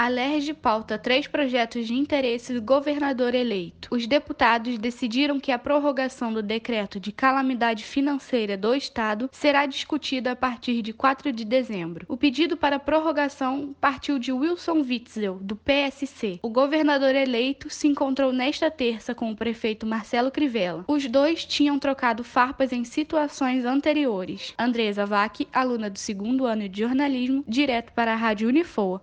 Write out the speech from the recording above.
A LERJ pauta três projetos de interesse do governador eleito. Os deputados decidiram que a prorrogação do decreto de calamidade financeira do Estado será discutida a partir de 4 de dezembro. O pedido para prorrogação partiu de Wilson Witzel, do PSC. O governador eleito se encontrou nesta terça com o prefeito Marcelo Crivella. Os dois tinham trocado farpas em situações anteriores. Andresa Vac, aluna do segundo ano de jornalismo, direto para a Rádio Unifoa.